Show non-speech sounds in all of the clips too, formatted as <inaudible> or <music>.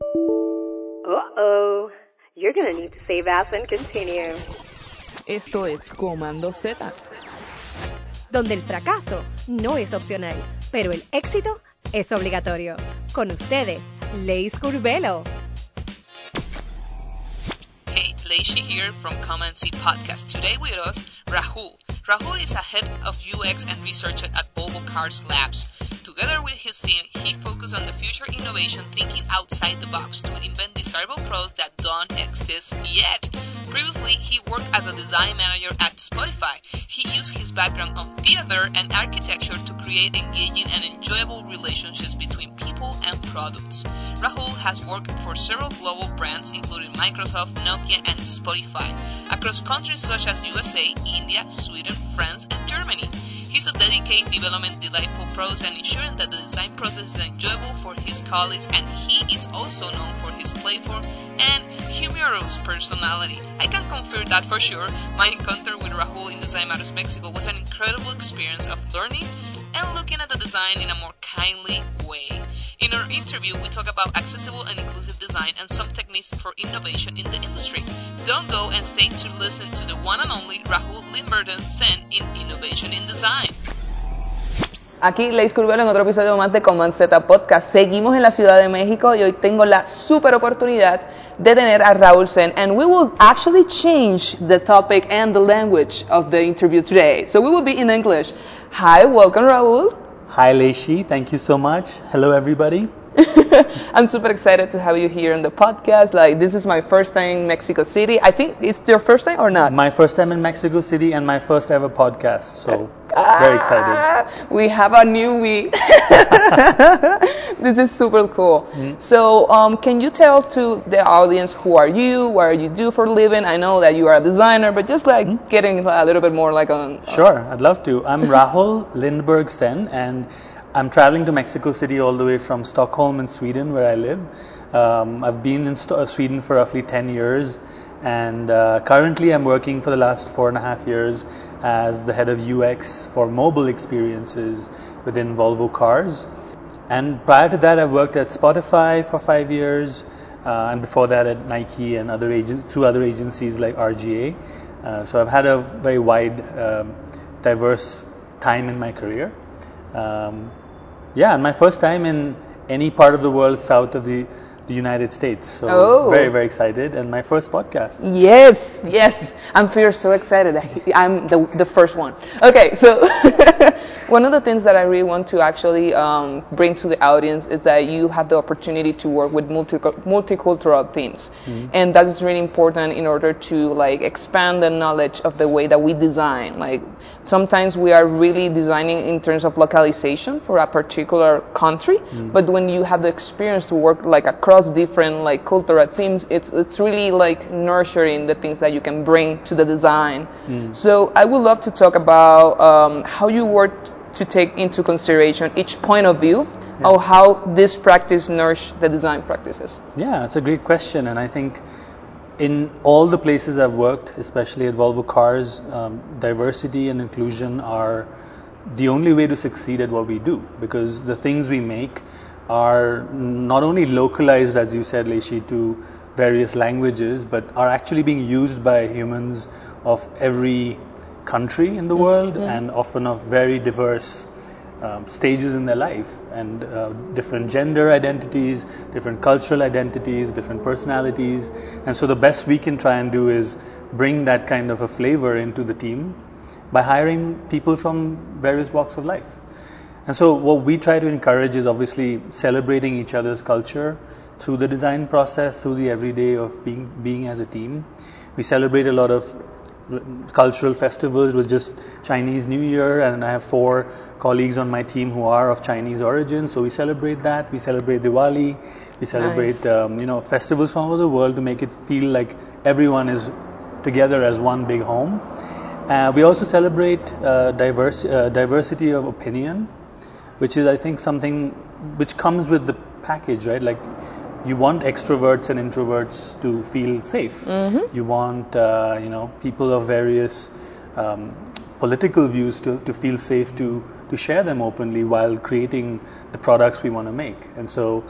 Uh-oh. You're gonna need to save as and continue. Esto es Comando Z. donde el fracaso no es opcional, pero el éxito es obligatorio. Con ustedes, Leis Curvelo. Hey, Leishi here from Command C Podcast. Today with us, Rahul. Rahul is a head of UX and research at Volvo Cars Labs. Together with his team, he focused on the future innovation thinking outside the box to invent desirable products that don't exist yet. Previously, he worked as a design manager at Spotify. He used his background on theater and architecture to create engaging and enjoyable relationships between people and products. Rahul has worked for several global brands including Microsoft, Nokia, and Spotify across countries such as USA, India, Sweden, France, and Germany. He's a dedicated development delightful pros and ensuring that the design process is enjoyable for his colleagues and he is also known for his playful and humorous personality. I can confirm that for sure. My encounter with Rahul in Design Matters Mexico was an incredible experience of learning and looking at the design in a more kindly way. In our interview, we talk about accessible and inclusive design and some techniques for innovation in the industry. Don't go and stay to listen to the one and only Rahul Lindberg Sen in Innovation in Design. Aquí Leis Curvelo en otro episodio más de Command Z Podcast. Seguimos en la Ciudad de México y hoy tengo la super oportunidad de tener a Raúl Sen. And we will actually change the topic and the language of the interview today. So we will be in English. Hi, welcome Raúl. Hi, Leishi. Thank you so much. Hello, everybody. <laughs> I'm super excited to have you here on the podcast. Like, this is my first time in Mexico City. I think it's your first time or not? My first time in Mexico City and my first ever podcast. So, very excited. Ah, we have a new week. <laughs> this is super cool. Mm-hmm. So, um, can you tell to the audience who are you, what you do for a living? I know that you are a designer, but just like Mm-hmm. getting a little bit more like on. Sure, I'd love to. I'm <laughs> Rahul Lindberg Sen, and I'm traveling to Mexico City all the way from Stockholm in Sweden, where I live. Um, I've been in Sto- uh, Sweden for roughly 10 years, and uh, currently I'm working for the last four and a half years as the head of UX for mobile experiences within Volvo Cars. And prior to that, I've worked at Spotify for five years, uh, and before that at Nike and other agent through other agencies like R/GA. Uh, so I've had a very wide, um, diverse time in my career. Um, yeah, and my first time in any part of the world south of the, the United States. So Oh. very, very excited, and my first podcast. Yes, yes. I'm feel so excited. he- I'm the, the first one. Okay, so <laughs> one of the things that I really want to actually um, bring to the audience is that you have the opportunity to work with multi- multicultural teams, and that's really important in order to like expand the knowledge of the way that we design. Like sometimes we are really designing in terms of localization for a particular country, but when you have the experience to work like across different like cultural themes, it's it's really like nurturing the things that you can bring to the design. So I would love to talk about um, how you work to take into consideration each point of view of how this practice nourish the design practices. Yeah, it's a great question, and I think in all the places I've worked, especially at Volvo Cars, um, diversity and inclusion are the only way to succeed at what we do because the things we make are not only localized, as you said, Leishi, to various languages, but are actually being used by humans of every country in the world and often of very diverse um, stages in their life and uh, different gender identities, different cultural identities, different personalities. And so the best we can try and do is bring that kind of a flavor into the team by hiring people from various walks of life. And so what we try to encourage is obviously celebrating each other's culture through the design process, through the everyday of being being as a team. We celebrate a lot of cultural festivals with just Chinese New Year, and I have four colleagues on my team who are of Chinese origin. So we celebrate that. We celebrate Diwali. We celebrate um, you know festivals from all over the world to make it feel like everyone is together as one big home. Uh, we also celebrate uh, diverse, uh, diversity of opinion, which is, I think, something which comes with the package, right? Like, you want extroverts and introverts to feel safe. You want, uh, you know, people of various um, political views to, to feel safe to, to share them openly while creating the products we want to make. And so,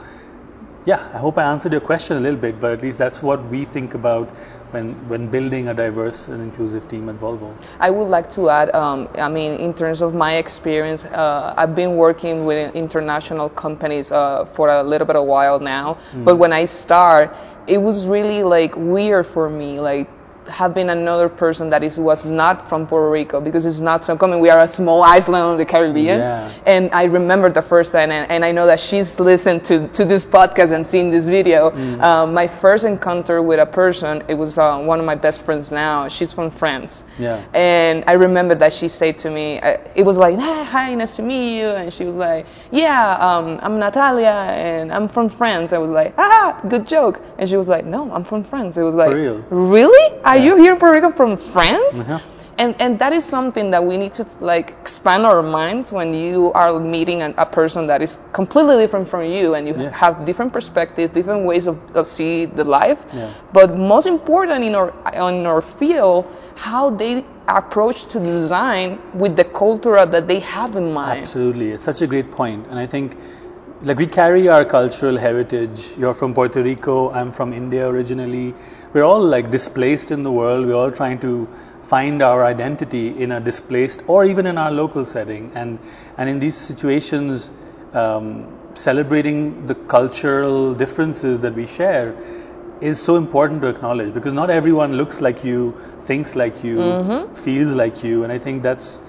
yeah, I hope I answered your question a little bit, but at least that's what we think about when when building a diverse and inclusive team at Volvo. I would like to add, um, I mean, in terms of my experience, uh, I've been working with international companies uh, for a little bit of while now. But when I start, it was really like weird for me, like having another person that is was not from Puerto Rico because it's not so common. We are a small island on the Caribbean, Yeah. and I remember the first time, and, and I know that she's listened to, to this podcast and seen this video. Um, my first encounter with a person, it was uh, one of my best friends now. She's from France. Yeah. And I remember that she said to me, uh, it was like, "Hi, hi, nice to meet you. And she was like, yeah, um, I'm Natalia and I'm from France. I was like, ah, good joke. And she was like, no, I'm from France. It was like, real? really? Are you here in Puerto Rico from France? Uh-huh. And, and that is something that we need to like expand our minds when you are meeting an, a person that is completely different from you and you Yeah. have different perspectives, different ways of, of see the life. Yeah. But most important in our in our field, how they approach to design with the culture that they have in mind. Absolutely, it's such a great point, and I think like we carry our cultural heritage. You're from Puerto Rico. I'm from India originally. We're all like displaced in the world. We're all trying to find our identity in a displaced or even in our local setting. And and in these situations, um, celebrating the cultural differences that we share is so important to acknowledge because not everyone looks like you, thinks like you, mm-hmm. feels like you, and I think that's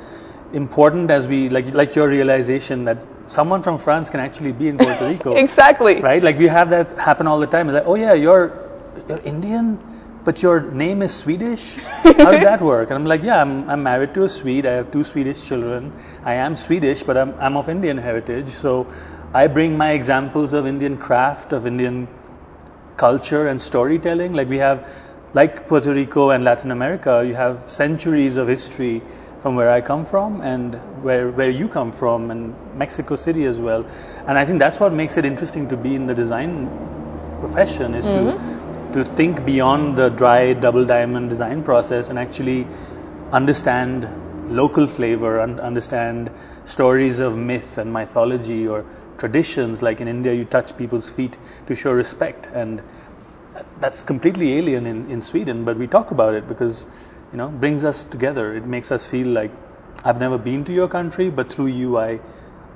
important as we like like your realization that someone from France can actually be in <laughs> Puerto Rico. Exactly. Right? Like we have that happen all the time. It's like, oh yeah, you're you're Indian, but your name is Swedish. How does that work? And I'm like, yeah, I'm I'm married to a Swede. I have two Swedish children. I am Swedish, but I'm I'm of Indian heritage. So I bring my examples of Indian craft, of Indian culture and storytelling. Like we have, like Puerto Rico and Latin America, you have centuries of history from where I come from and where where you come from, and Mexico City as well. And I think that's what makes it interesting to be in the design profession is to mm-hmm. to think beyond the dry double diamond design process and actually understand local flavor and understand stories of myth and mythology or traditions like in india you touch people's feet to show respect and that's completely alien in, in sweden but we talk about it because you know brings us together. It makes us feel like i've never been to your country but through you i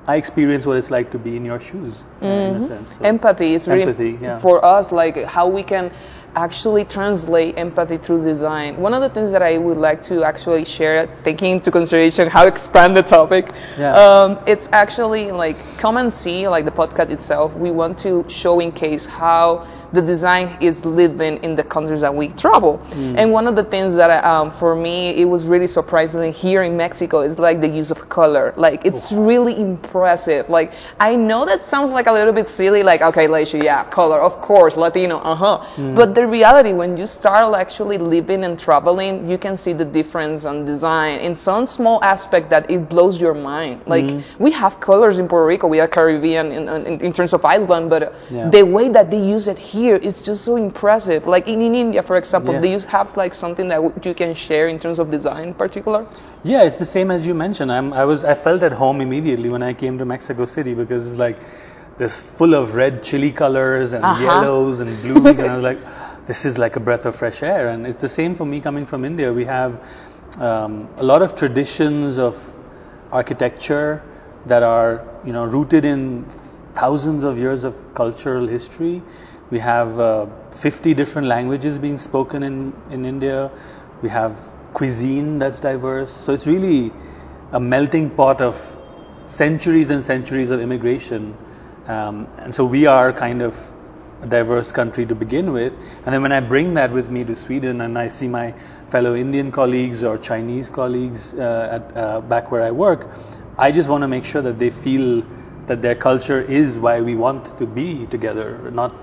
i experience what it's like to be in your shoes uh, in a sense. So- empathy is really yeah. for us like how we can actually translate empathy through design. One of the things that i would like to actually share taking into consideration how to <laughs> expand the topic Yeah. um, it's actually like Command Z like the podcast itself. We want to show in case how the design is living in the countries that we travel. Mm. and one of the things that um, for me it was really surprising here in mexico is like the use of color. Like it's really impressive. Like i know that sounds like a little bit silly like okay Leisha, yeah color of course latino uh-huh. Mm. but the reality when you start actually living and traveling you can see the difference on design in some small aspect that it blows your mind like Mm. we have colors in puerto rico we are caribbean in, in, in terms of island but Yeah. the way that they use it here is just so impressive like in, in india for example Yeah. do you have like something that w- you can share in terms of design in particular Yeah, it's the same as you mentioned. I'm, I was, I felt at home immediately when I came to Mexico City because it's like this full of red chili colors and Uh-huh. yellows and blues, and I was like, this is like a breath of fresh air. And it's the same for me coming from India. We have um, a lot of traditions of architecture that are, you know, rooted in thousands of years of cultural history. We have uh, 50 different languages being spoken in, in India. We have cuisine that's diverse. So it's really a melting pot of centuries and centuries of immigration. Um, and so we are kind of diverse country to begin with. And then when I bring that with me to Sweden and I see my fellow Indian colleagues or Chinese colleagues uh, at, uh, back where I work, I just want to make sure that they feel that their culture is why we want to be together, not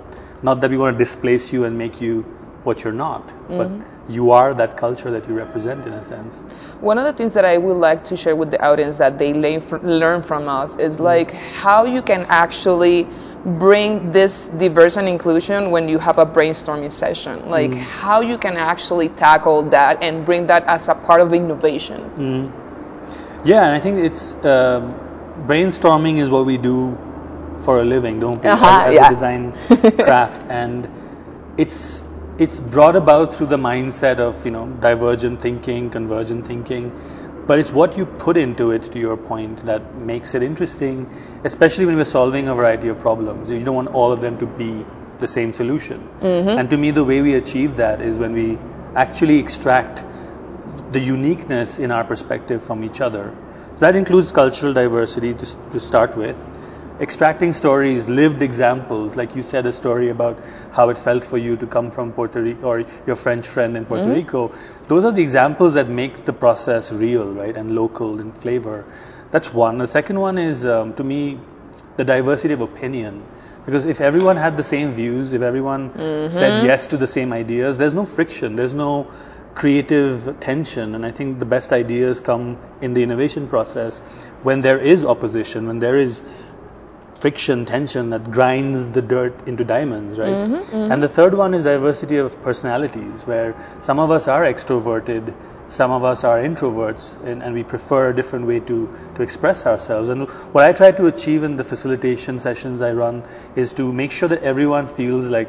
not that we want to displace you and make you what you're not, but you are that culture that you represent in a sense. One of the things that I would like to share with the audience that they learn from, learn from us is like how you can actually bring this diverse and inclusion when you have a brainstorming session. Like how you can actually tackle that and bring that as a part of innovation. Yeah, and I think it's um brainstorming is what we do for a living, don't we? Uh-huh, as, as yeah. a design <laughs> craft, and it's it's brought about through the mindset of you know divergent thinking, convergent thinking, but it's what you put into it. To your point, that makes it interesting, especially when we're solving a variety of problems. You don't want all of them to be the same solution. Mm-hmm. And to me, the way we achieve that is when we actually extract the uniqueness in our perspective from each other. So that includes cultural diversity to, to start with, extracting stories, lived examples, like you said a story about how it felt for you to come from Puerto Rico or your French friend in Puerto Rico. Those are the examples that make the process real, right, and local in flavor. That's one. The second one is, um, to me, the diversity of opinion. Because if everyone had the same views, if everyone said yes to the same ideas, there's no friction, there's no creative tension. And I think the best ideas come in the innovation process when there is opposition, when there is friction, tension that grinds the dirt into diamonds, right? And the third one is diversity of personalities, where some of us are extroverted, some of us are introverts, and, and we prefer a different way to, to express ourselves. And what I try to achieve in the facilitation sessions I run is to make sure that everyone feels like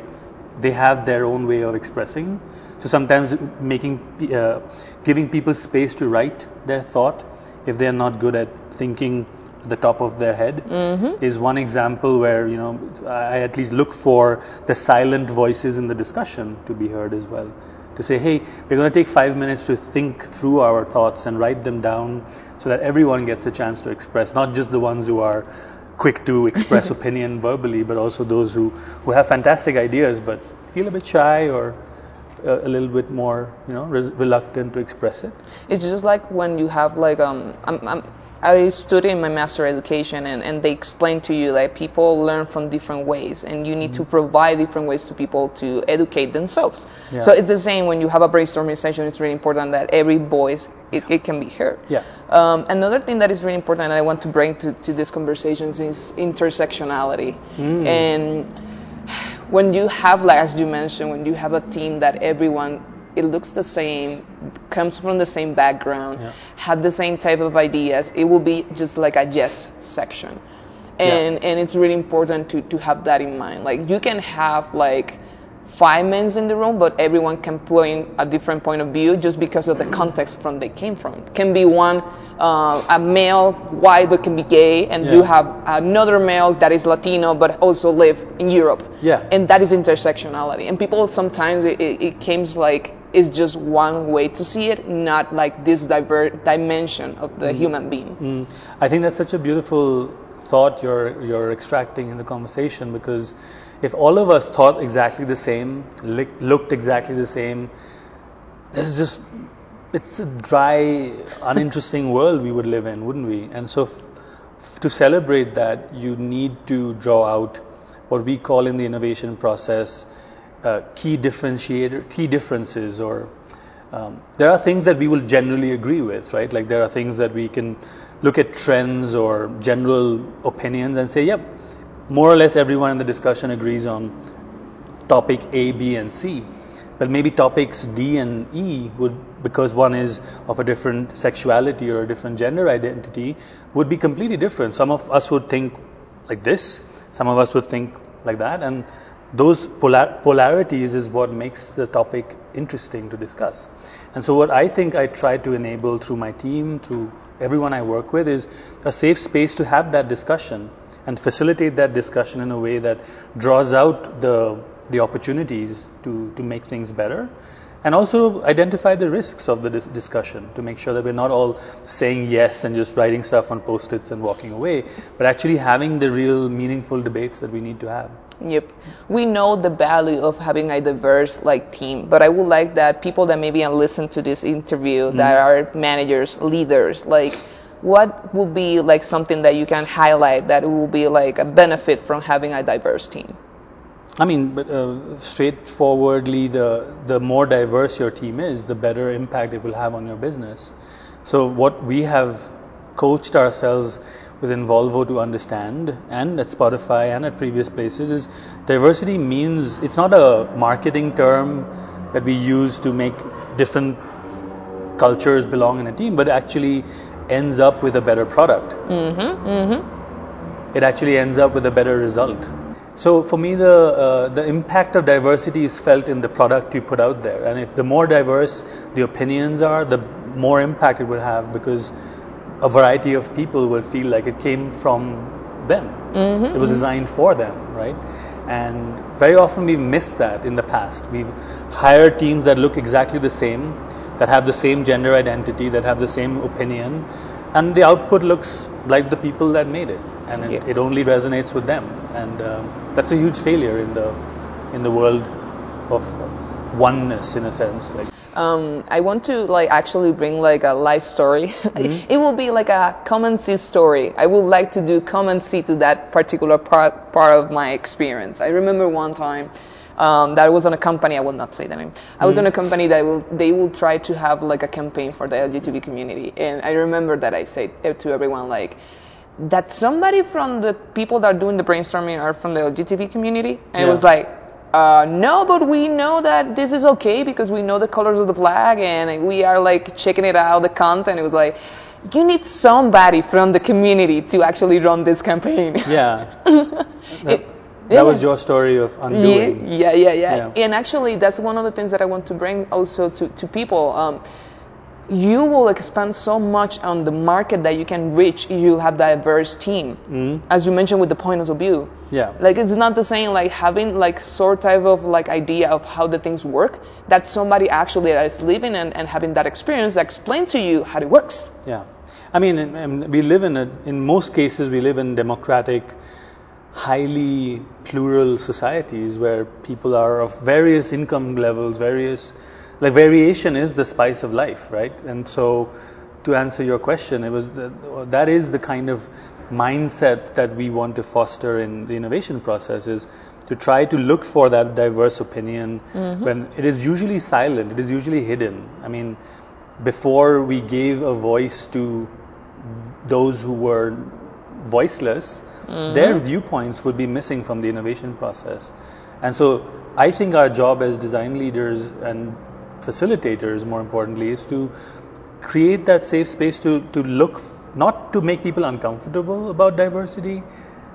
they have their own way of expressing. So sometimes making, uh, giving people space to write their thought if they are not good at thinking the top of their head is one example where you know I at least look for the silent voices in the discussion to be heard as well. To say, hey, we're going to take five minutes to think through our thoughts and write them down so that everyone gets a chance to express, not just the ones who are quick to express <laughs> opinion verbally, but also those who, who have fantastic ideas but feel a bit shy or a, a little bit more, you know, res- reluctant to express it. It's just like when you have like um I'm, I'm I studied in my master education and, and they explain to you that people learn from different ways and you need to provide different ways to people to educate themselves. Yeah. So it's the same when you have a brainstorming session, it's really important that every voice it, it can be heard. Yeah. Um, another thing that is really important that I want to bring to, to these conversations is intersectionality. And when you have, like as you mentioned, when you have a team that everyone it looks the same, comes from the same background, Yeah. had the same type of ideas, it will be just like a yes section. And and it's really important to, to have that in mind. Like you can have like five men in the room, but everyone can point a different point of view just because of the context from they came from. Can be one uh, a male, white, but can be gay, and you have another male that is Latino but also live in Europe. Yeah. And that is intersectionality. And people sometimes it, it, it comes like it's just one way to see it, not like this diver- dimension of the human being. Mm. I think that's such a beautiful thought you're you're extracting in the conversation because if all of us thought exactly the same, looked exactly the same, there's just it's a dry, uninteresting <laughs> world we would live in, wouldn't we? And so, to celebrate that, you need to draw out what we call in the innovation process uh, key differentiator, key differences, or um, there are things that we will generally agree with, right? Like there are things that we can look at trends or general opinions and say, yep, more or less everyone in the discussion agrees on topic A, B, and C. But maybe topics D and E would, because one is of a different sexuality or a different gender identity, would be completely different. Some of us would think like this, some of us would think like that, and those polar- polarities is what makes the topic interesting to discuss. And so, what I think I try to enable through my team, through everyone I work with, is a safe space to have that discussion and facilitate that discussion in a way that draws out the the opportunities to, to make things better and also identify the risks of the dis- discussion to make sure that we're not all saying yes and just writing stuff on post-its and walking away but actually having the real meaningful debates that we need to have Yep. We know the value of having a diverse like team, but I would like that people that maybe listen to this interview that mm-hmm. are managers, leaders, like what will be like something that you can highlight that will be like a benefit from having a diverse team? I mean, but uh, straightforwardly, the the more diverse your team is, the better impact it will have on your business. So what we have coached ourselves within Volvo to understand, and at Spotify and at previous places, is diversity means it's not a marketing term that we use to make different cultures belong in a team, but actually ends up with a better product. it actually ends up with a better result. So for me, the uh, the impact of diversity is felt in the product you put out there, and if the more diverse the opinions are, the more impact it will have because a variety of people will feel like it came from them. Mm-hmm, It was designed for them, right? And very often we've missed that in the past. We've hired teams that look exactly the same, that have the same gender identity, that have the same opinion, and the output looks like the people that made it, and it, Yeah. it only resonates with them. And um, that's a huge failure in the in the world of oneness, in a sense. Like, um, I want to like actually bring like a life story. Mm-hmm. <laughs> it will be like a Command Z story. I would like to do Command Z to that particular part part of my experience. I remember one time um, that I was on a company. I will not say the name. I was on a Mm-hmm. company that will they will try to have like a campaign for the LGBT community, and I remember that I said to everyone like that somebody from the people that are doing the brainstorming are from the LGBT community, and it was like. Uh, no, but we know that this is okay because we know the colors of the flag and we are like checking it out, the content. It was like, you need somebody from the community to actually run this campaign. yeah, <laughs> that, that was your story of undoing. Yeah, yeah, yeah, yeah. Yeah. And actually, that's one of the things that I want to bring also to, to people. Um, you will expand so much on the market that you can reach if you have diverse team. As you mentioned with the point of view. Mm-hmm. Yeah. Like it's not the same like having like sort type of like idea of how the things work. that somebody actually that is living and, and having that experience that explain to you how it works. Yeah, I mean, we live in a, in most cases, we live in democratic, highly plural societies where people are of various income levels, various, like variation is the spice of life, right? And so, to answer your question, it was the, that is the kind of mindset that we want to foster in the innovation process is to try to look for that diverse opinion mm-hmm. when it is usually silent, it is usually hidden. I mean, before we gave a voice to those who were voiceless, Mm-hmm. their viewpoints would be missing from the innovation process. And so I think our job as design leaders and facilitators, more importantly, is to create that safe space to, to look, f- not to make people uncomfortable about diversity,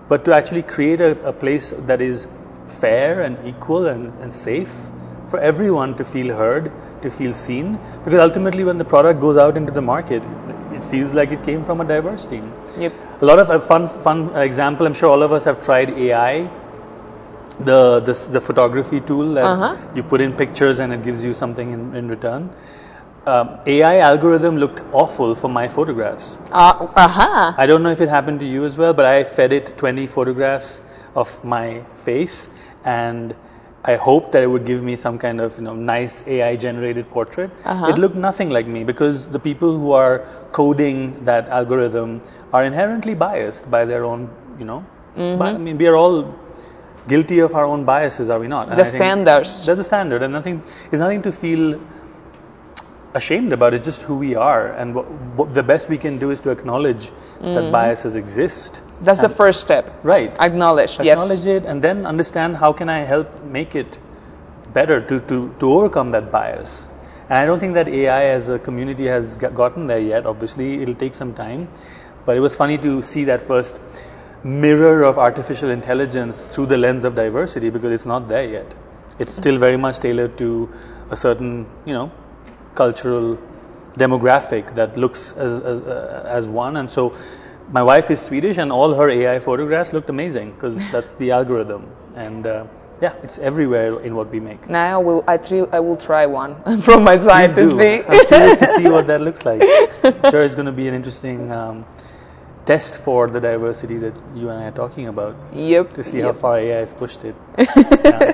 but to actually create a, a place that is fair and equal and, and safe for everyone to feel heard, to feel seen. Because ultimately, when the product goes out into the market, it feels like it came from a diverse team. Yep. A lot of a fun, fun example. I'm sure all of us have tried AI, the the, the photography tool that Uh-huh. you put in pictures and it gives you something in, in return. Um, AI algorithm looked awful for my photographs. Uh, aha. I don't know if it happened to you as well, but I fed it 20 photographs of my face, and I hoped that it would give me some kind of you know nice AI generated portrait. Uh-huh. It looked nothing like me because the people who are coding that algorithm are inherently biased by their own you know. Mm-hmm. But, I mean, we are all guilty of our own biases, are we not? And The I think standards. That's the standard, and nothing is nothing to feel ashamed about. It's just who we are, and what, what the best we can do is to acknowledge that mm. biases exist. That's the first step. Right. Acknowledge. Yes. Acknowledge it, and then understand how can I help make it better to, to, to overcome that bias. And I don't think that AI as a community has gotten there yet. Obviously, it'll take some time. But it was funny to see that first mirror of artificial intelligence through the lens of diversity because it's not there yet. It's still very much tailored to a certain, you know, cultural demographic that looks as, as, as one. And so my wife is Swedish and all her AI photographs looked amazing because <laughs> that's the algorithm. And uh, yeah, it's everywhere in what we make. Now I will I, tri- I will try one <laughs> from my side to see. I'm curious to see what that looks like. <laughs> I'm sure it's going to be an interesting um, test for the diversity that you and I are talking about yep. to see yep. how far AI has pushed it. Yeah.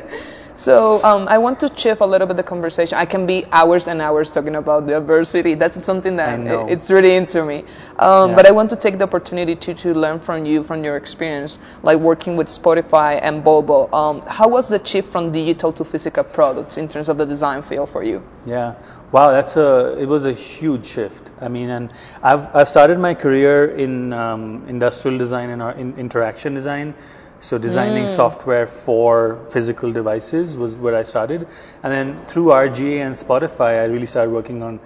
So um, I want to shift a little bit the conversation. I can be hours and hours talking about diversity. That's something that it's really into me. Um, Yeah. But I want to take the opportunity to, to learn from you, from your experience, like working with Spotify and Volvo. Um, how was the shift from digital to physical products in terms of the design field for you? Yeah. Wow, that's a. It was a huge shift. I mean, and I've I started my career in um, industrial design and ar- in interaction design. So designing software for physical devices was where I started, and then through R/GA and Spotify, I really started working on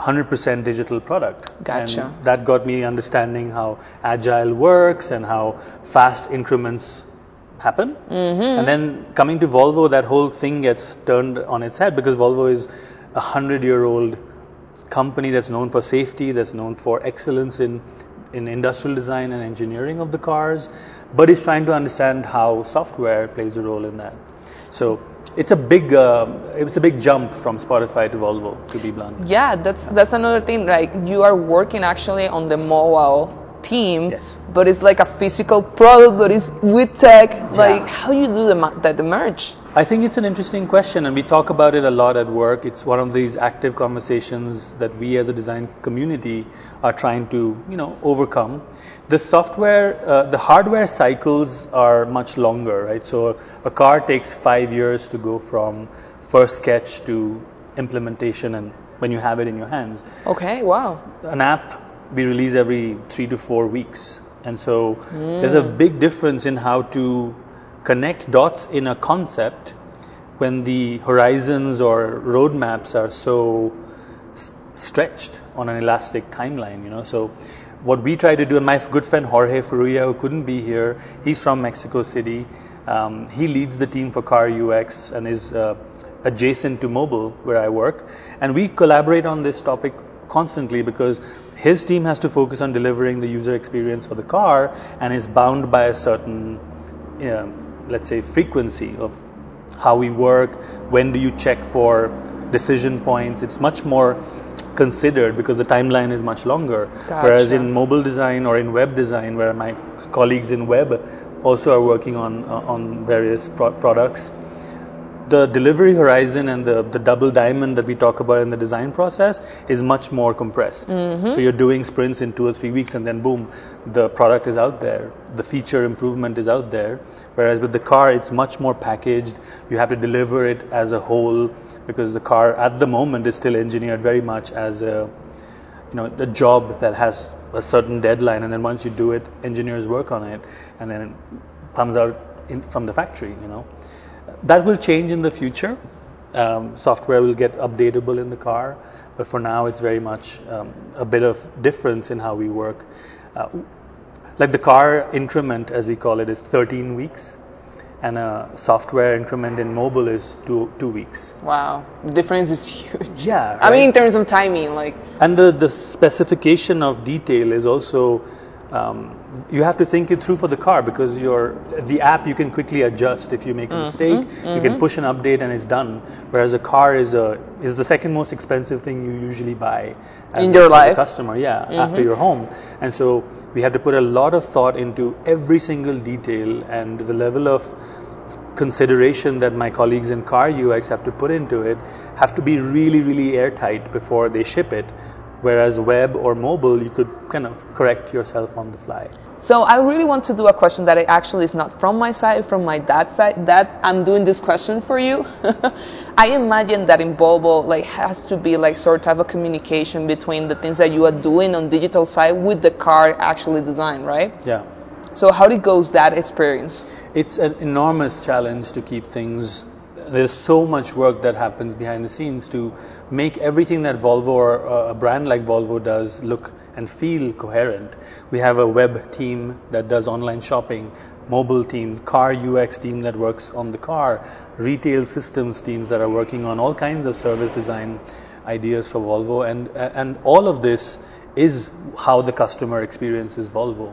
100% digital product. Gotcha. And that got me understanding how agile works and how fast increments happen. Mm-hmm. And then coming to Volvo, that whole thing gets turned on its head because Volvo is a hundred year old company that's known for safety, that's known for excellence in, in industrial design and engineering of the cars, but is trying to understand how software plays a role in that. So it's a big, uh, it's a big jump from Spotify to Volvo, to be blunt. Yeah, that's that's another thing. Like you are working actually on the mobile team, Yes. but it's like a physical product, but it's with tech. Like how you do the the, the merge? I think it's an interesting question, and we talk about it a lot at work. It's one of these active conversations that we as a design community are trying to, you know, overcome. The software, uh, the hardware cycles are much longer, right? So a car takes five years to go from first sketch to implementation, and when you have it in your hands, Okay, wow. an app we release every three to four weeks. And so there's a big difference in how to connect dots in a concept when the horizons or roadmaps are so stretched on an elastic timeline, you know. So what we try to do, and my good friend Jorge Furuya, who couldn't be here, he's from Mexico City. Um, he leads the team for Car UX and is uh, adjacent to mobile where I work. And we collaborate on this topic constantly because his team has to focus on delivering the user experience for the car and is bound by a certain, um, let's say, frequency of how we work, when do you check for decision points. It's much more considered because the timeline is much longer. Whereas in mobile design or in web design, where my colleagues in web also are working on uh, on various pro- products, the delivery horizon and the, the double diamond that we talk about in the design process is much more compressed. Mm-hmm. So you're doing sprints in two or three weeks and then boom, the product is out there. The feature improvement is out there. Whereas with the car, it's much more packaged. You have to deliver it as a whole because the car at the moment is still engineered very much as a you know a job that has a certain deadline and then once you do it engineers work on it and then it comes out in, from the factory you know that will change in the future. Um, software will get updatable in the car, but for now it's very much um, a bit of difference in how we work. Uh, like the car increment, as we call it, is 13 weeks, and a software increment in mobile is two two weeks. Wow, the difference is huge. Yeah, I mean, in terms of timing, like And the, the specification of detail is also, um, you have to think it through for the car because your the app you can quickly adjust if you make Mm-hmm. a mistake. You can push an update and it's done. Whereas a car is a is the second most expensive thing you usually buy as In a, your as a. Mm-hmm. customer. Yeah, after your home. And so we have to put a lot of thought into every single detail and the level of consideration that my colleagues in car UX have to put into it have to be really, really airtight before they ship it. Whereas web or mobile, you could kind of correct yourself on the fly. So I really want to do a question that actually is not from my side, from my dad's side. That I'm doing this question for you. <laughs> I imagine that in Volvo, like, has to be like sort of a communication between the things that you are doing on digital side with the car actually designed, right? Yeah. So how it goes that experience? It's an enormous challenge to keep things. There's so much work that happens behind the scenes to make everything that Volvo or uh, a brand like Volvo does look and feel coherent. We have a web team that does online shopping, mobile team, car UX team that works on the car, retail systems teams that are working on all kinds of service design ideas for Volvo, and and all of this is how the customer experiences Volvo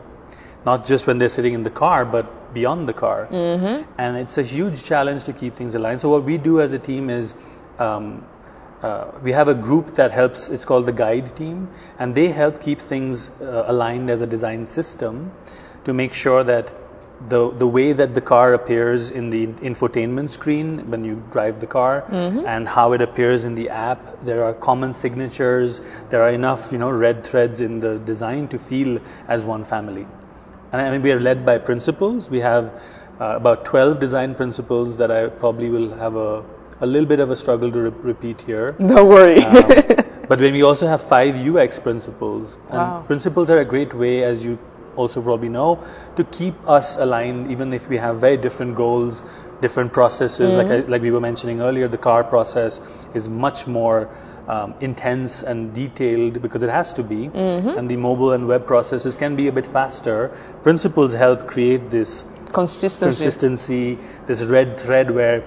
not just when they're sitting in the car, but beyond the car. Mm-hmm. And it's a huge challenge to keep things aligned. So what we do as a team is um, uh, we have a group that helps. It's called the guide team, and they help keep things uh, aligned as a design system to make sure that the the way that the car appears in the infotainment screen when you drive the car and how it appears in the app there are common signatures there are enough you know red threads in the design to feel as one family and I mean, we are led by principles. We have uh, about 12 design principles that I probably will have a, a little bit of a struggle to re- repeat here. <laughs> Don't worry. Um, but then we also have five UX principles. And Wow. principles are a great way, as you also probably know, to keep us aligned, even if we have very different goals, different processes. Like, I, like we were mentioning earlier, the car process is much more um, intense and detailed because it has to be, and the mobile and web processes can be a bit faster. Principles help create this Consistency. consistency, this red thread where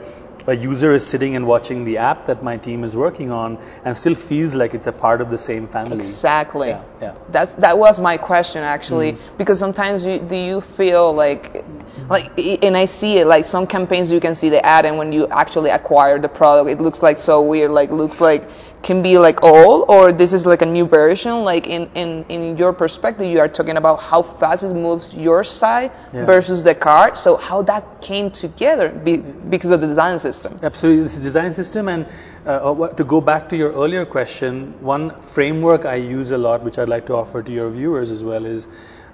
a user is sitting and watching the app that my team is working on and still feels like it's a part of the same family. Exactly. Yeah, yeah. That's that was my question actually Mm. because sometimes you do you feel like like and I see it like some campaigns you can see the ad and when you actually acquire the product it looks like so weird like looks like can be like old or this is like a new version like in in in your perspective you are talking about how fast it moves your side Yeah. versus the car so how that came together be, because of the design system Absolutely, this is design system. And uh, to go back to your earlier question, one framework I use a lot, which I'd like to offer to your viewers as well, is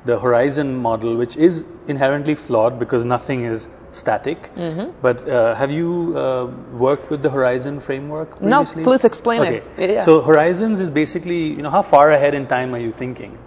the Horizon model, which is inherently flawed because nothing is static. Mm-hmm. But uh, have you uh, worked with the Horizon framework No, please explain it. okay. Yeah. So Horizons is basically, you know, how far ahead in time are you thinking?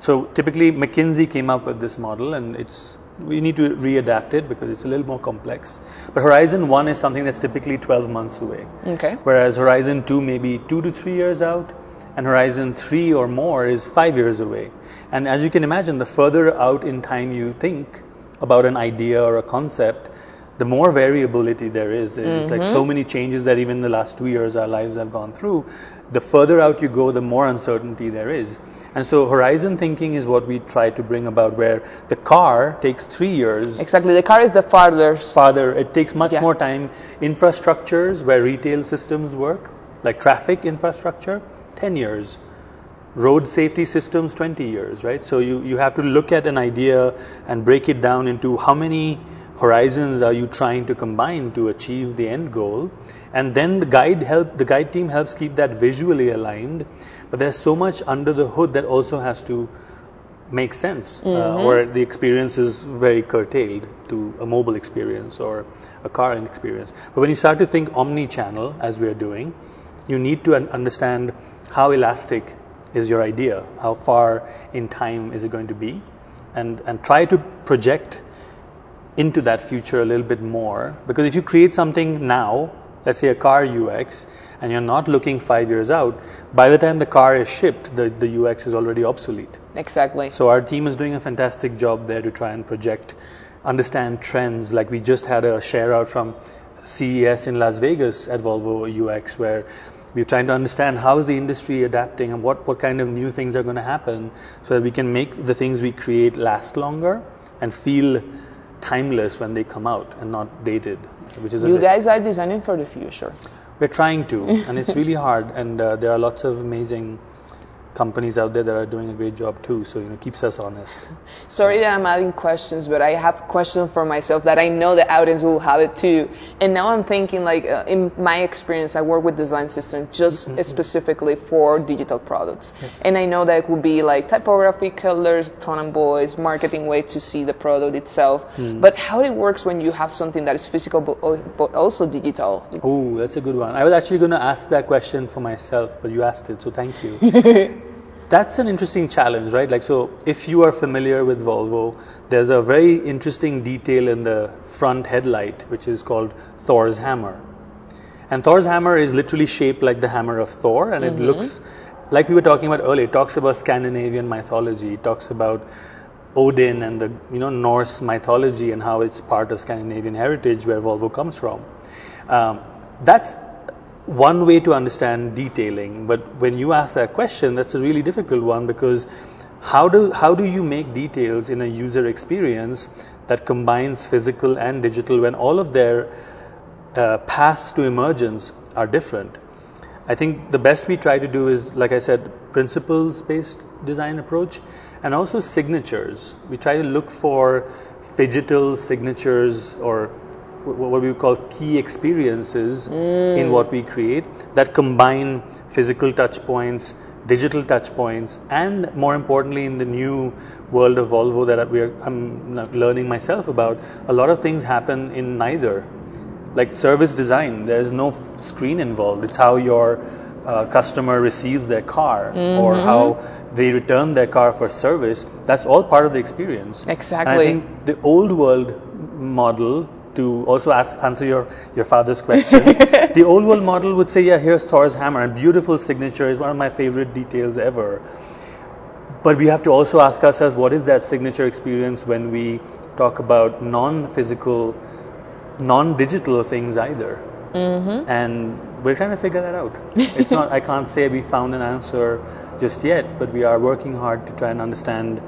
So typically McKinsey came up with this model and it's we need to readapt it because it's a little more complex. But Horizon 1 is something that's typically 12 months away. okay Whereas Horizon 2 may be 2 to 3 years out and Horizon 3 or more is 5 years away. And as you can imagine the further out in time you think about an idea or a concept the more variability there is. It's like so mm-hmm. many changes that even the last two years our lives have gone through. The further out you go, the more uncertainty there is. And so horizon thinking is what we try to bring about where the car takes three years exactly the car is the farthest farther. It takes much Yeah. more time. Infrastructures where retail systems work, like traffic infrastructure, 10 years. Road safety systems, 20 years, right? So you, you have to look at an idea and break it down into how many horizons are you trying to combine to achieve the end goal. And then the guide help the guide team helps keep that visually aligned. But there's so much under the hood that also has to make sense, uh, or the experience is very curtailed to a mobile experience or a car experience. But when you start to think omni-channel, as we are doing, you need to understand how elastic is your idea, how far in time is it going to be, and and try to project into that future a little bit more. Because if you create something now, let's say a car UX, and you're not looking five years out, by the time the car is shipped, the, the UX is already obsolete. exactly So our team is doing a fantastic job there to try and project, understand trends. Like we just had a share out from CES in Las Vegas at Volvo UX where we're trying to understand how is the industry adapting and what, what kind of new things are going to happen so that we can make the things we create last longer and feel timeless when they come out and not dated, which is you guys are designing for the future We're trying to, <laughs> and it's really hard. And uh, there are lots of amazing companies out there that are doing a great job too. So you know, keeps us honest. Sorry that I'm adding questions, but I have questions for myself that I know the audience will have it too. And now I'm thinking, like, uh, in my experience, I work with design systems just mm-hmm, mm-hmm. specifically for digital products. And I know that it would be like typography, colors, tone and voice, marketing way to see the product itself. Mm-hmm. But how it works when you have something that is physical but, but also digital? Oh, that's a good one. I was actually going to ask that question for myself, but you asked it, so thank you. <laughs> That's an interesting challenge, right? Like, so if you are familiar with Volvo, there's a very interesting detail in the front headlight, which is called Thor's hammer. And Thor's hammer is literally shaped like the hammer of Thor, and it looks like we were talking about earlier. It talks about Scandinavian mythology. It talks about Odin and the you know Norse mythology and how it's part of Scandinavian heritage where Volvo comes from. Um, that's one way to understand detailing, but when you ask that question, that's a really difficult one because how do how do you make details in a user experience that combines physical and digital when all of their uh, paths to emergence are different? I think the best we try to do is, like I said, principles based design approach and also signatures. We try to look for digital signatures or what we call key experiences in what we create that combine physical touch points, digital touch points, and more importantly, in the new world of Volvo that we are, I'm learning myself about, a lot of things happen in neither. Like service design there's no screen involved. It's how your uh, customer receives their car or how they return their car for service. That's all part of the experience. And i Exactly. think the old world model to also ask, answer your, your father's question, <laughs> the old world model would say, yeah, here's Thor's hammer, and beautiful signature is one of my favorite details ever. But we have to also ask ourselves, what is that signature experience when we talk about non-physical, non-digital things either? Mm-hmm. And we're trying to figure that out. It's not. I can't say we found an answer just yet, but we are working hard to try and understand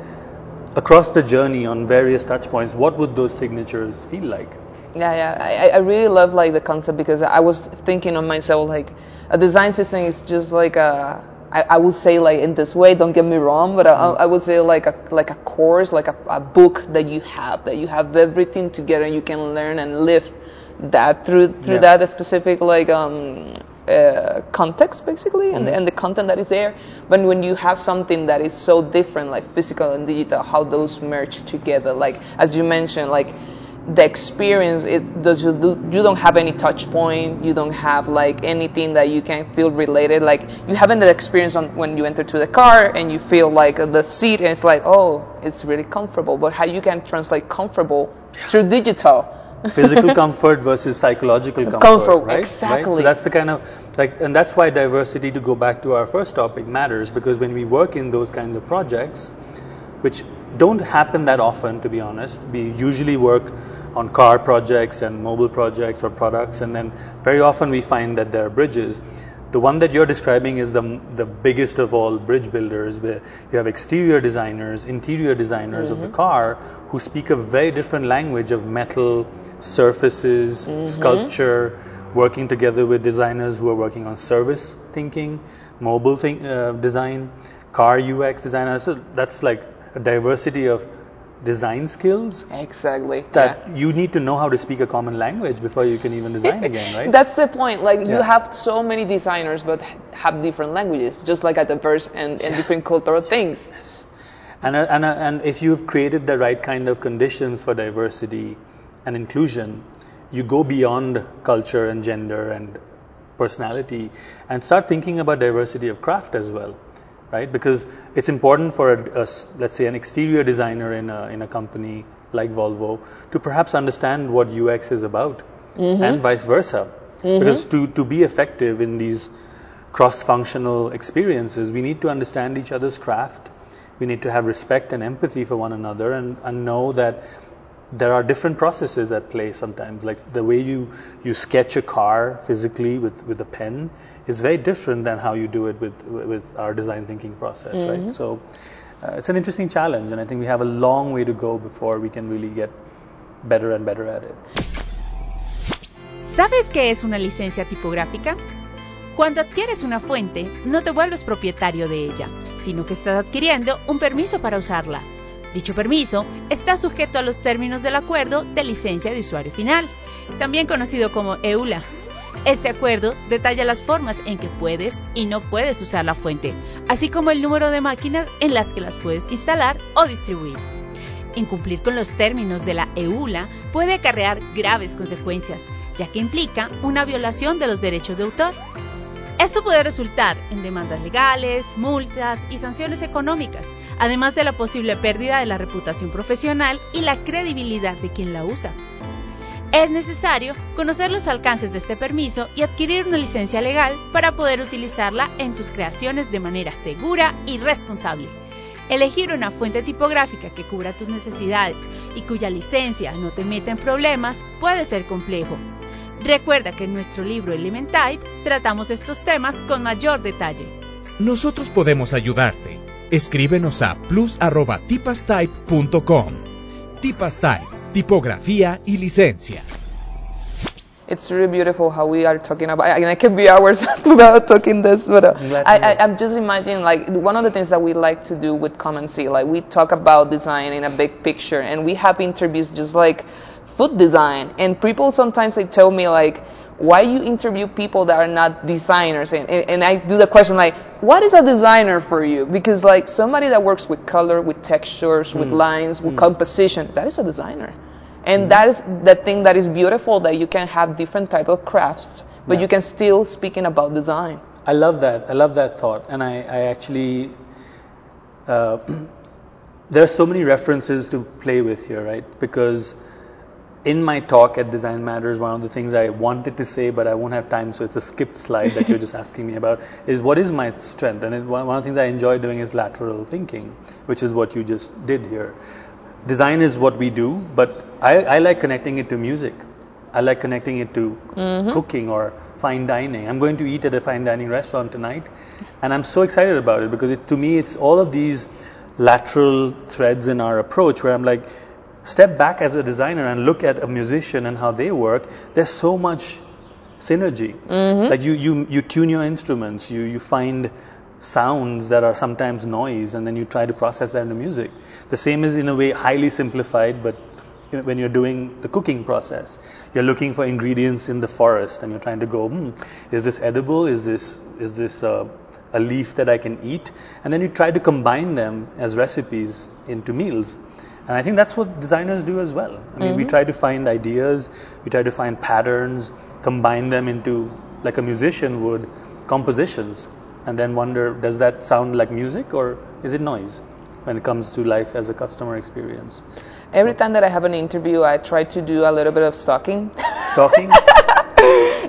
across the journey on various touch points, what would those signatures feel like? Yeah, yeah. I, I really love like the concept because I was thinking on myself like a design system is just like a I, I would say like in this way. Don't get me wrong, but I, I would say like a like a course, like a, a book that you have that you have everything together. and You can learn and live that through through yeah. that specific like um uh, context basically and, mm-hmm. and the content that is there but when you have something that is so different like physical and digital how those merge together like as you mentioned like the experience it does you, do, you don't have any touch point you don't have like anything that you can feel related like you haven't the experience on when you enter to the car and you feel like the seat and it's like oh it's really comfortable but how you can translate comfortable through digital <laughs> physical <laughs> comfort versus psychological comfort, comfort right? Exactly. Right? So that's the kind of like, and that's why diversity. To go back to our first topic matters because when we work in those kinds of projects, which don't happen that often, to be honest, we usually work on car projects and mobile projects or products, and then very often we find that there are bridges. The one that you're describing is the, the biggest of all bridge builders, where you have exterior designers, interior designers mm-hmm. of the mm-hmm. car who speak a very different language of metal, surfaces, mm-hmm. sculpture, working together with designers who are working on service thinking, mobile think, uh, design, car UX designers. So that's like a diversity of design skills. Exactly. That yeah. you need to know how to speak a common language before you can even design <laughs> again, right? That's the point. Like yeah. you have so many designers, but have different languages, just like a diverse and, and different cultural things. Yes. And, uh, and, uh, and if you've created the right kind of conditions for diversity and inclusion, you go beyond culture and gender and personality and start thinking about diversity of craft as well right? Because it's important for, a, a, let's say, an exterior designer in a, in a company like Volvo to perhaps understand what UX is about mm-hmm. and vice versa. Mm-hmm. Because to, to be effective in these cross functional experiences, we need to understand each other's craft. We need to have respect and empathy for one another and, and know that there are different processes at play sometimes. Like the way you, you sketch a car physically with, with a pen is very different than how you do it with, with our design thinking process, mm-hmm. right? So uh, it's an interesting challenge, and I think we have a long way to go before we can really get better and better at it. ¿Sabes qué es una licencia tipográfica? Cuando adquieres una fuente, no te vuelves propietario de ella, sino que estás adquiriendo un permiso para usarla. Dicho permiso está sujeto a los términos del acuerdo de licencia de usuario final, también conocido como EULA. Este acuerdo detalla las formas en que puedes y no puedes usar la fuente, así como el número de máquinas en las que las puedes instalar o distribuir. Incumplir con los términos de la EULA puede acarrear graves consecuencias, ya que implica una violación de los derechos de autor. Esto puede resultar en demandas legales, multas y sanciones económicas, además de la posible pérdida de la reputación profesional y la credibilidad de quien la usa. Es necesario conocer los alcances de este permiso y adquirir una licencia legal para poder utilizarla en tus creaciones de manera segura y responsable. Elegir una fuente tipográfica que cubra tus necesidades y cuya licencia no te meta en problemas puede ser complejo. Recuerda que en nuestro libro Element Type tratamos estos temas con mayor detalle. Nosotros podemos ayudarte escríbenos a plus@tipastype.com. Tipastype, tipografía y licencias. It's really beautiful how we are talking about, and I can be hours <laughs> about talking this, but uh, I, I, I'm just imagining like one of the things that we like to do with Command Z, like we talk about design in a big picture, and we have interviews just like food design, and people sometimes they tell me like, why you interview people that are not designers and, and, and, i do the question like what is a designer for you because like somebody that works with color with textures mm. with lines with mm. composition that is a designer and mm. that is the thing that is beautiful that you can have different type of crafts but yeah. you can still speaking about design i love that i love that thought and i, I actually uh, <clears throat> there are so many references to play with here right because in my talk at Design Matters, one of the things I wanted to say, but I won't have time, so it's a skipped slide that you're just <laughs> asking me about, is what is my strength? And it, one of the things I enjoy doing is lateral thinking, which is what you just did here. Design is what we do, but I, I like connecting it to music. I like connecting it to mm-hmm. cooking or fine dining. I'm going to eat at a fine dining restaurant tonight, and I'm so excited about it because it, to me, it's all of these lateral threads in our approach where I'm like, step back as a designer and look at a musician and how they work. There's so much synergy. Mm-hmm. Like you, you, you tune your instruments, you, you find sounds that are sometimes noise, and then you try to process that into music. The same is in a way highly simplified, but when you're doing the cooking process, you're looking for ingredients in the forest, and you're trying to go, hmm, is this edible? Is this is this uh, a leaf that I can eat? And then you try to combine them as recipes into meals. And I think that's what designers do as well. I mean, we try to find ideas, we try to find patterns, combine them into, like a musician would, compositions, and then wonder, does that sound like music or is it noise when it comes to life as a customer experience? Every time that I have an interview, I try to do a little bit of stalking. Stalking? <laughs>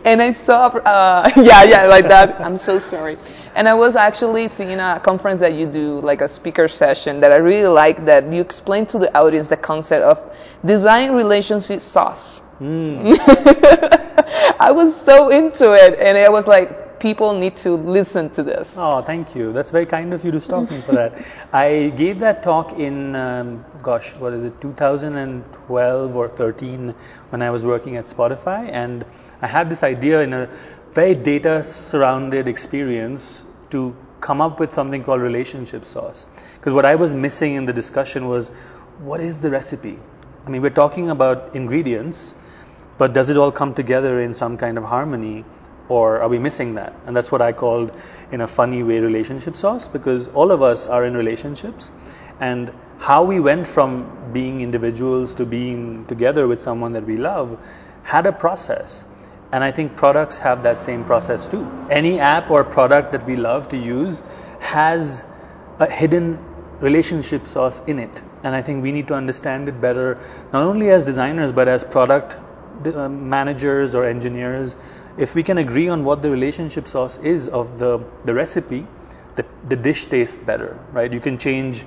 and I saw, uh, <laughs> yeah, yeah, like that. I'm so sorry. And I was actually seeing a conference that you do, like a speaker session, that I really like that you explain to the audience the concept of design relationship sauce. <laughs> I was so into it, and I was like, people need to listen to this. Oh, thank you. That's very kind of you to stop me for that. <laughs> I gave that talk in, um, gosh, what is it, 2012 or 13 when I was working at Spotify. And I had this idea in a very data surrounded experience to come up with something called relationship sauce. Because what I was missing in the discussion was what is the recipe? I mean, we're talking about ingredients, but does it all come together in some kind of harmony? Or are we missing that? And that's what I called, in a funny way, relationship sauce, because all of us are in relationships, and how we went from being individuals to being together with someone that we love had a process. And I think products have that same process too. Any app or product that we love to use has a hidden relationship sauce in it. And I think we need to understand it better, not only as designers, but as product uh, managers or engineers if we can agree on what the relationship sauce is of the, the recipe, the, the dish tastes better, right? You can change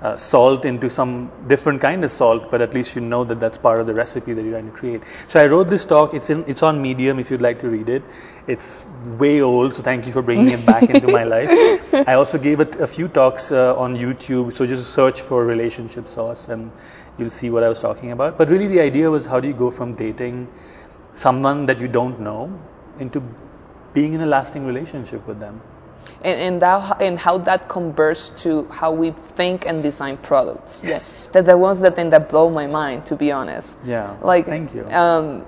uh, salt into some different kind of salt, but at least you know that that's part of the recipe that you're trying to create. So I wrote this talk. It's in, it's on Medium if you'd like to read it. It's way old, so thank you for bringing it back into my life. <laughs> I also gave it a few talks uh, on YouTube, so just search for relationship sauce and you'll see what I was talking about. But really, the idea was how do you go from dating someone that you don't know into being in a lasting relationship with them. And, and, that, and how that converts to how we think and design products. Yes. That, that was the thing that blew my mind, to be honest. Yeah. Like, thank you. Um,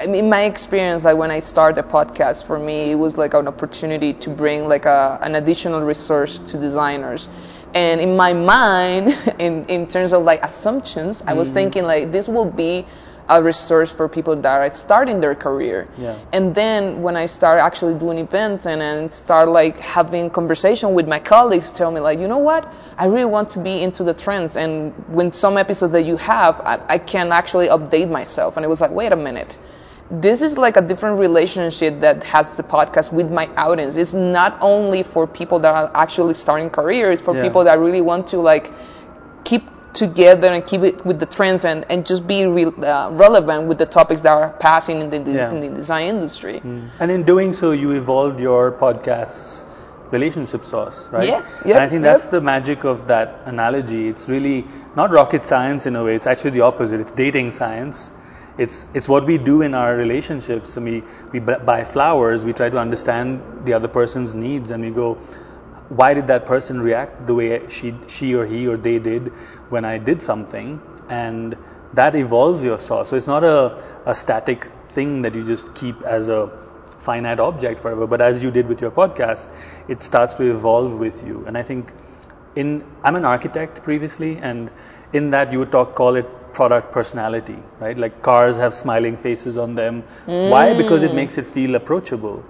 in my experience, like when I started a podcast, for me, it was like an opportunity to bring like a, an additional resource to designers. And in my mind, <laughs> in, in terms of like assumptions, I was thinking like this will be a resource for people that are starting their career. Yeah. And then when I start actually doing events and then start like having conversation with my colleagues, tell me like, you know what? I really want to be into the trends. And when some episodes that you have, I, I can actually update myself. And it was like, wait a minute. This is like a different relationship that has the podcast with my audience. It's not only for people that are actually starting careers, it's for Yeah. people that really want to like keep together and keep it with the trends and, and just be re, uh, relevant with the topics that are passing in the, de- Yeah. in the design industry. And in doing so, you evolved your podcast's relationship sauce, right? Yeah, and I think yep. that's the magic of that analogy. It's really not rocket science in a way. It's actually the opposite. It's dating science. It's it's what we do in our relationships. And we we buy flowers. We try to understand the other person's needs, and we go, why did that person react the way she she or he or they did when I did something? And that evolves your sauce. So it's not a, a static thing that you just keep as a finite object forever, but as you did with your podcast, it starts to evolve with you. And I think in I'm an architect previously, and in that you would talk call it product personality, right? Like cars have smiling faces on them. Why? Because it mm. makes it feel approachable.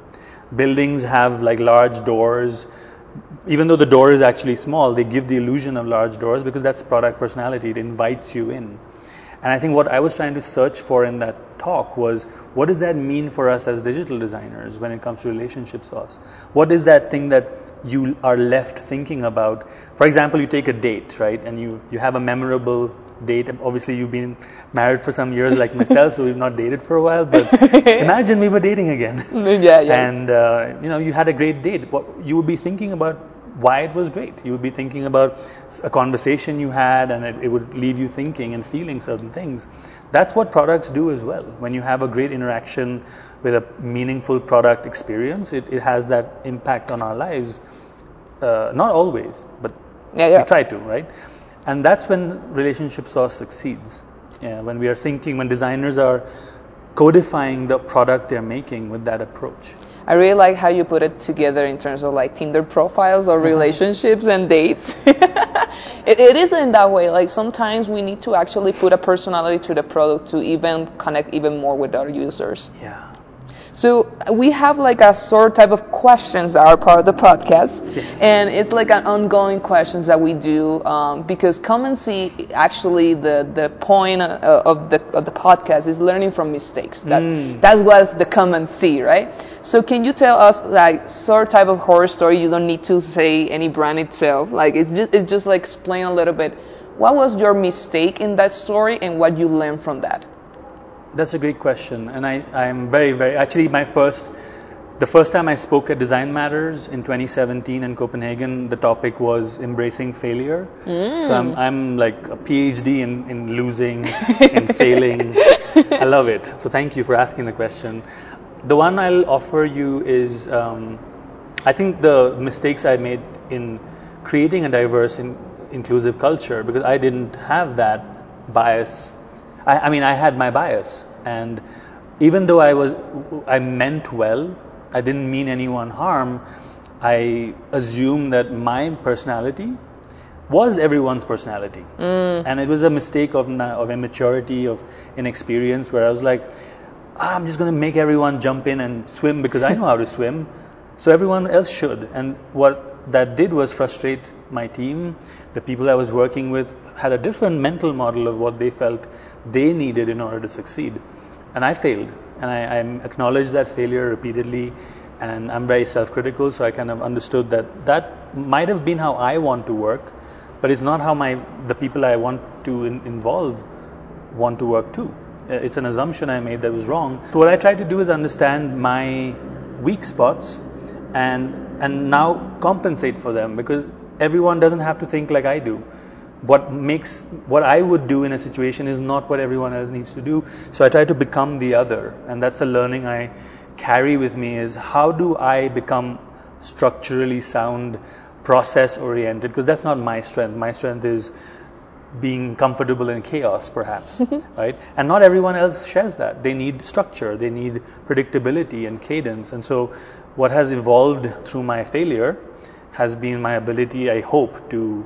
Buildings have like large doors. Even though the door is actually small, they give the illusion of large doors because that's product personality. It invites you in. And I think what I was trying to search for in that talk was what does that mean for us as digital designers when it comes to relationship sauce? What is that thing that you are left thinking about? For example, you take a date, right? And you, you have a memorable date. Obviously, you've been married for some years like myself, so we've not dated for a while, but <laughs> imagine we were dating again. yeah, yeah. And, uh, you know, you had a great date. What, you would be thinking about why it was great. You would be thinking about a conversation you had, and it, it, would leave you thinking and feeling certain things. That's what products do as well. When you have a great interaction with a meaningful product experience, it, it has that impact on our lives. Uh, not always, but yeah, yeah. we try to, right? And that's when relationship sauce succeeds. Yeah, when we are thinking, when designers are codifying the product they're making with that approach. I really like how you put it together in terms of like Tinder profiles or uh-huh. relationships and dates. <laughs> it, it is in that way. Like sometimes we need to actually put a personality to the product to even connect even more with our users. Yeah. So we have like a sort type of questions that are part of the podcast, yes. and it's like an ongoing questions that we do um, because Command Z. Actually, the the point uh, of the of the podcast is learning from mistakes. That Mm. that's what's the Command Z, right? So can you tell us like sort type of horror story? You don't need to say any brand itself. Like it's just it's just like explain a little bit. What was your mistake in that story and what you learned from that? That's a great question, and I, I'm very, very actually my first, the first time I spoke at Design Matters in 2017 in Copenhagen, the topic was embracing failure. So I'm, I'm like a PhD in, in losing, <laughs> in failing. I love it. So thank you for asking the question. The one I'll offer you is, um, I think the mistakes I made in creating a diverse and inclusive culture because I didn't have that bias I, I mean, I had my bias, and even though I was, I meant well, I didn't mean anyone harm. I assumed that my personality was everyone's personality, and it was a mistake of of immaturity, of inexperience, where I was like, ah, I'm just going to make everyone jump in and swim because I know how to <laughs> swim, so everyone else should. And what that did was frustrate my team. The people I was working with had a different mental model of what they felt they needed in order to succeed. And I failed. And I, I acknowledged that failure repeatedly. And I'm very self critical, so I kind of understood that that might have been how I want to work, but it's not how my the people I want to in, involve want to work too. Uh, It's an assumption I made that was wrong. So what I try to do is understand my weak spots and and now compensate for them because everyone doesn't have to think like I do. What makes what I would do in a situation is not what everyone else needs to do. So I try to become the other, and that's a learning I carry with me is how do I become structurally sound, process oriented because that's not my strength. My strength is being comfortable in chaos, perhaps, mm-hmm. right? And not everyone else shares that. They need structure, they need predictability and cadence. And so, what has evolved through my failure has been my ability, I hope, to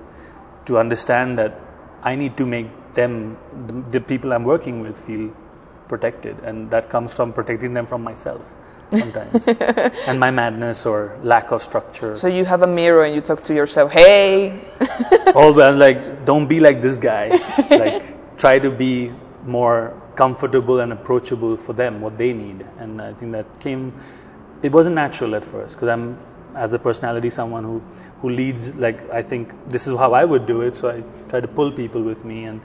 to understand that I need to make them, the, the people I'm working with, feel protected, and that comes from protecting them from myself sometimes, <laughs> and my madness or lack of structure. So you have a mirror and you talk to yourself, hey. <laughs> all well like don't be like this guy <laughs> like try to be more comfortable and approachable for them what they need and i think that came it wasn't natural at first because i'm as a personality someone who who leads like i think this is how i would do it so i try to pull people with me and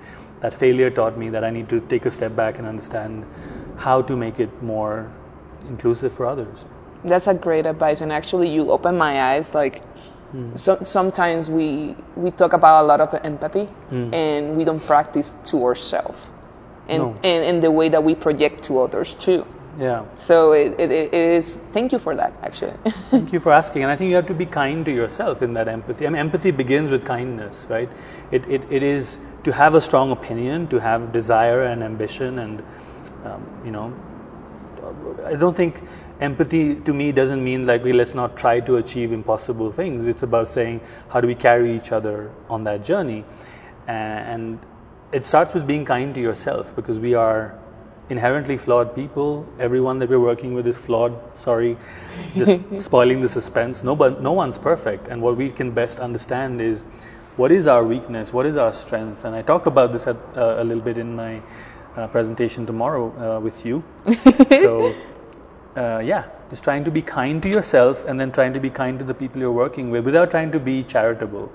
that failure taught me that i need to take a step back and understand how to make it more inclusive for others That's a great advice, and actually, you open my eyes. Like, Hmm. so, sometimes we we talk about a lot of empathy, Mm. and we don't practice to ourselves, and, No. and and the way that we project to others too. Yeah So it, it, it is. Thank you for that, actually. <laughs> Thank you for asking. And I think you have to be kind to yourself in that empathy. I mean, empathy begins with kindness, right? It, it, it is to have a strong opinion, to have desire and ambition, and, um, you know, I don't think empathy to me doesn't mean like, we let's not try to achieve impossible things. It's about saying, how do we carry each other on that journey? And it starts with being kind to yourself because we are inherently flawed people. Everyone that we're working with is flawed. Sorry, just <laughs> spoiling the suspense. No, but no one's perfect. And what we can best understand is what is our weakness, what is our strength, and I talk about this at, uh, a little bit in my uh, presentation tomorrow uh, with you. so, <laughs> uh, yeah, just trying to be kind to yourself and then trying to be kind to the people you're working with without trying to be charitable.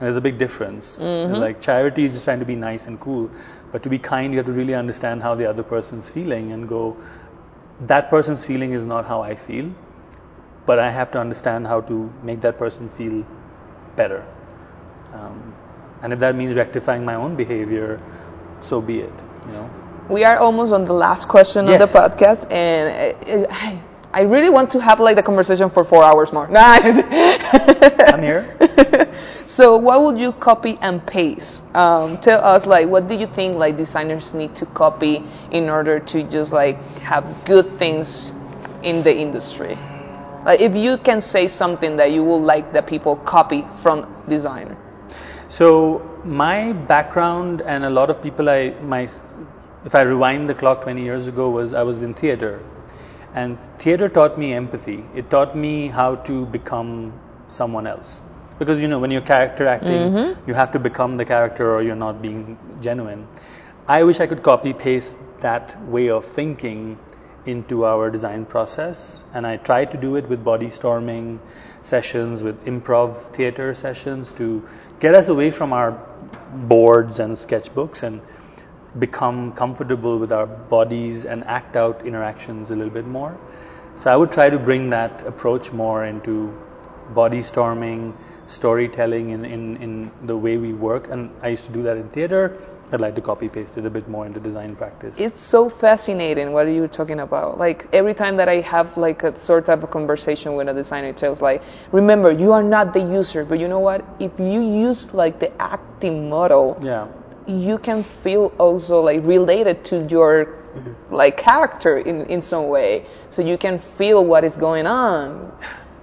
And there's a big difference. Like charity is just trying to be nice and cool, but to be kind, you have to really understand how the other person's feeling and go, that person's feeling is not how I feel, but I have to understand how to make that person feel better. Um, and if that means rectifying my own behavior, so be it. You know. We are almost on the last question of the podcast, and uh, I, I really want to have like the conversation for four hours more. <laughs> Nice. I'm here. <laughs> so, what would you copy and paste? Um, tell us, like, what do you think like designers need to copy in order to just like have good things in the industry? Like, if you can say something that you would like that people copy from design. So my background and a lot of people I my if I rewind the clock 20 years ago was I was in theater and theater taught me empathy it taught me how to become someone else because you know when you're character acting mm-hmm. you have to become the character or you're not being genuine I wish I could copy paste that way of thinking into our design process and I try to do it with body storming sessions with improv theater sessions to get us away from our boards and sketchbooks and become comfortable with our bodies and act out interactions a little bit more. So I would try to bring that approach more into body storming, storytelling in, in, in the way we work. And I used to do that in theater. I'd like to copy paste it a bit more into design practice. It's so fascinating what are you were talking about. Like every time that I have like a sort of a conversation with a designer, it tells like, remember, you are not the user, but you know what? If you use like the acting model, yeah. you can feel also like related to your mm-hmm. like character in, in some way. So you can feel what is going on.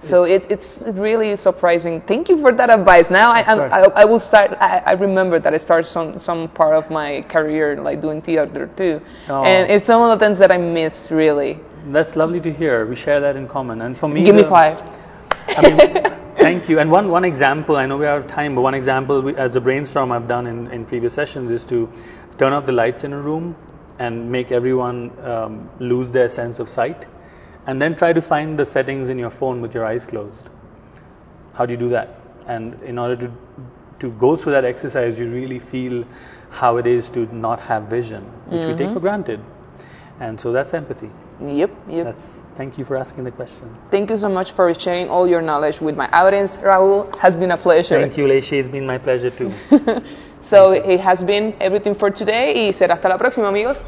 So it's it's really surprising. Thank you for that advice. Now I I'm- I, will start. I, I remember that I started some some part of my career like doing theater too, Oh. and it's some of the things that I missed really. That's lovely to hear. We share that in common. And for me, Give me five. I mean, <laughs> thank you. And one, one example, I know we're out of time, but one example we, as a brainstorm I've done in, in previous sessions is to turn off the lights in a room and make everyone um, lose their sense of sight. And then try to find the settings in your phone with your eyes closed. How do you do that? And in order to, to go through that exercise, you really feel how it is to not have vision, which we take mm-hmm. for granted. And so that's empathy. Yep, yep. That's thank you for asking the question. Thank you so much for sharing all your knowledge with my audience. Rahul has been a pleasure. Thank you, Leishi. It's been my pleasure too. <laughs> So it has been everything for today y será hasta la próxima amigos.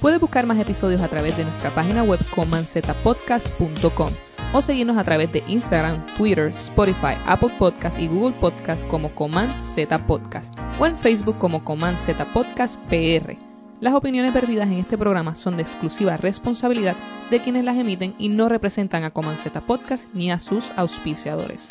Puedes buscar más episodios a través de nuestra página web comanzetapodcast.com o seguirnos a través de Instagram, Twitter, Spotify, Apple Podcast y Google Podcast como Coman Z Podcast o en Facebook como Coman Z Podcast PR. Las opiniones vertidas en este programa son de exclusiva responsabilidad de quienes las emiten y no representan a Coman Z Podcast ni a sus auspiciadores.